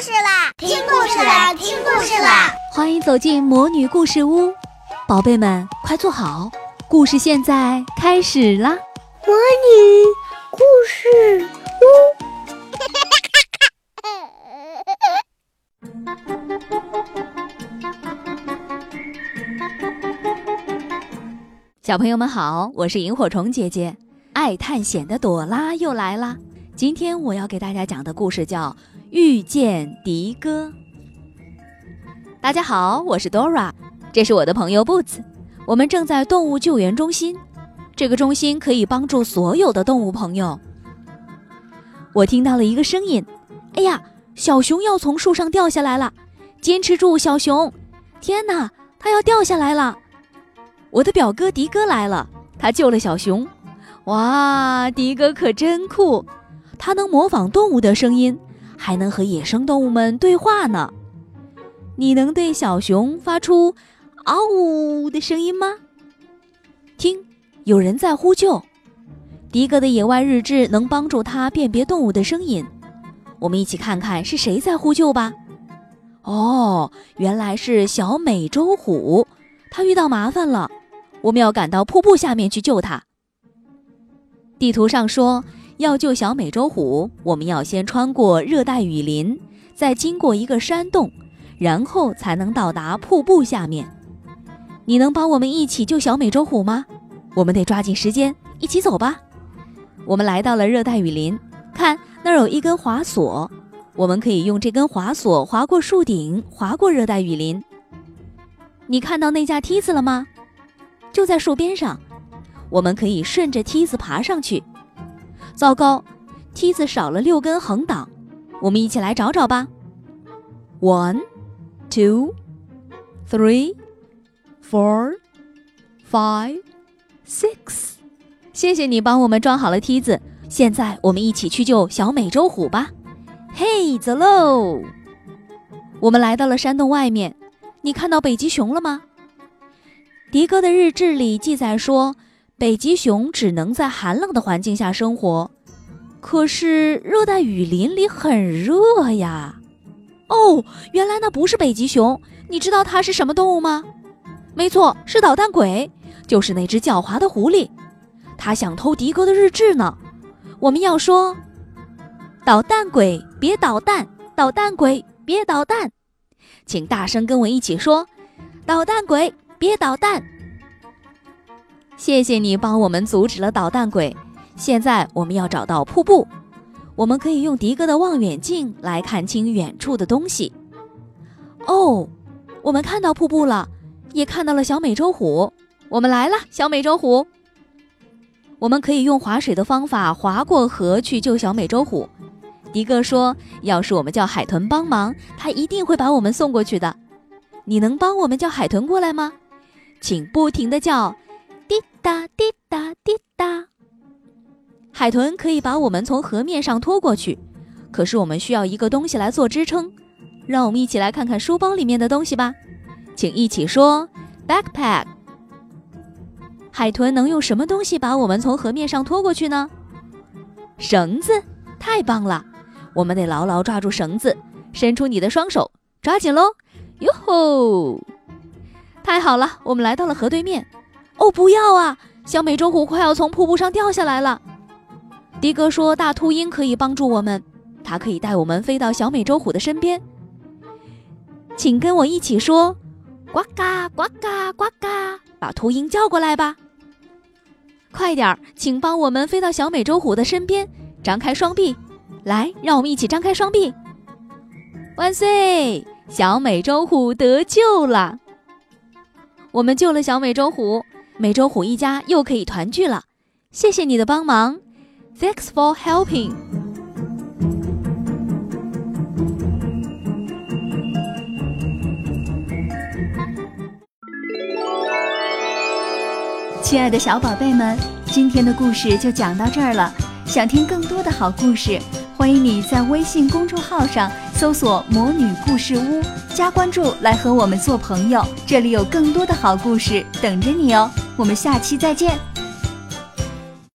事啦！听故事啦！听故事啦！欢迎走进魔女故事屋，宝贝们快坐好，故事现在开始啦！魔女故事屋，小朋友们好，我是萤火虫姐姐，爱探险的朵拉又来啦！今天我要给大家讲的故事叫《遇见迪哥》。大家好，我是 Dora，这是我的朋友 Boots。我们正在动物救援中心，这个中心可以帮助所有的动物朋友。我听到了一个声音，哎呀，小熊要从树上掉下来了！坚持住，小熊！天哪，它要掉下来了！我的表哥迪哥来了，他救了小熊。哇，迪哥可真酷！它能模仿动物的声音，还能和野生动物们对话呢。你能对小熊发出“嗷呜”的声音吗？听，有人在呼救。迪哥的野外日志能帮助他辨别动物的声音。我们一起看看是谁在呼救吧。哦，原来是小美洲虎，它遇到麻烦了。我们要赶到瀑布下面去救它。地图上说。要救小美洲虎，我们要先穿过热带雨林，再经过一个山洞，然后才能到达瀑布下面。你能帮我们一起救小美洲虎吗？我们得抓紧时间，一起走吧。我们来到了热带雨林，看那儿有一根滑索，我们可以用这根滑索滑过树顶，滑过热带雨林。你看到那架梯子了吗？就在树边上，我们可以顺着梯子爬上去。糟糕，梯子少了六根横档，我们一起来找找吧。One, two, three, four, five, six。谢谢你帮我们装好了梯子，现在我们一起去救小美洲虎吧。嘿，走喽！我们来到了山洞外面，你看到北极熊了吗？迪哥的日志里记载说。北极熊只能在寒冷的环境下生活，可是热带雨林里很热呀。哦，原来那不是北极熊，你知道它是什么动物吗？没错，是捣蛋鬼，就是那只狡猾的狐狸。它想偷迪哥的日志呢。我们要说：“捣蛋鬼，别捣蛋！捣蛋鬼，别捣蛋！”请大声跟我一起说：“捣蛋鬼，别捣蛋！”谢谢你帮我们阻止了捣蛋鬼。现在我们要找到瀑布，我们可以用迪哥的望远镜来看清远处的东西。哦，我们看到瀑布了，也看到了小美洲虎。我们来了，小美洲虎。我们可以用划水的方法划过河去救小美洲虎。迪哥说，要是我们叫海豚帮忙，他一定会把我们送过去的。你能帮我们叫海豚过来吗？请不停地叫。滴答滴答滴答，海豚可以把我们从河面上拖过去，可是我们需要一个东西来做支撑。让我们一起来看看书包里面的东西吧，请一起说 backpack。海豚能用什么东西把我们从河面上拖过去呢？绳子，太棒了！我们得牢牢抓住绳子，伸出你的双手，抓紧喽！哟吼，太好了，我们来到了河对面。哦，不要啊！小美洲虎快要从瀑布上掉下来了。迪哥说：“大秃鹰可以帮助我们，它可以带我们飞到小美洲虎的身边。”请跟我一起说：“呱嘎呱嘎呱嘎！”把秃鹰叫过来吧。快点儿，请帮我们飞到小美洲虎的身边，张开双臂，来，让我们一起张开双臂。万岁！小美洲虎得救了。我们救了小美洲虎。美洲虎一家又可以团聚了，谢谢你的帮忙，Thanks for helping。亲爱的小宝贝们，今天的故事就讲到这儿了。想听更多的好故事，欢迎你在微信公众号上搜索“魔女故事屋”，加关注来和我们做朋友。这里有更多的好故事等着你哦。我们下期再见。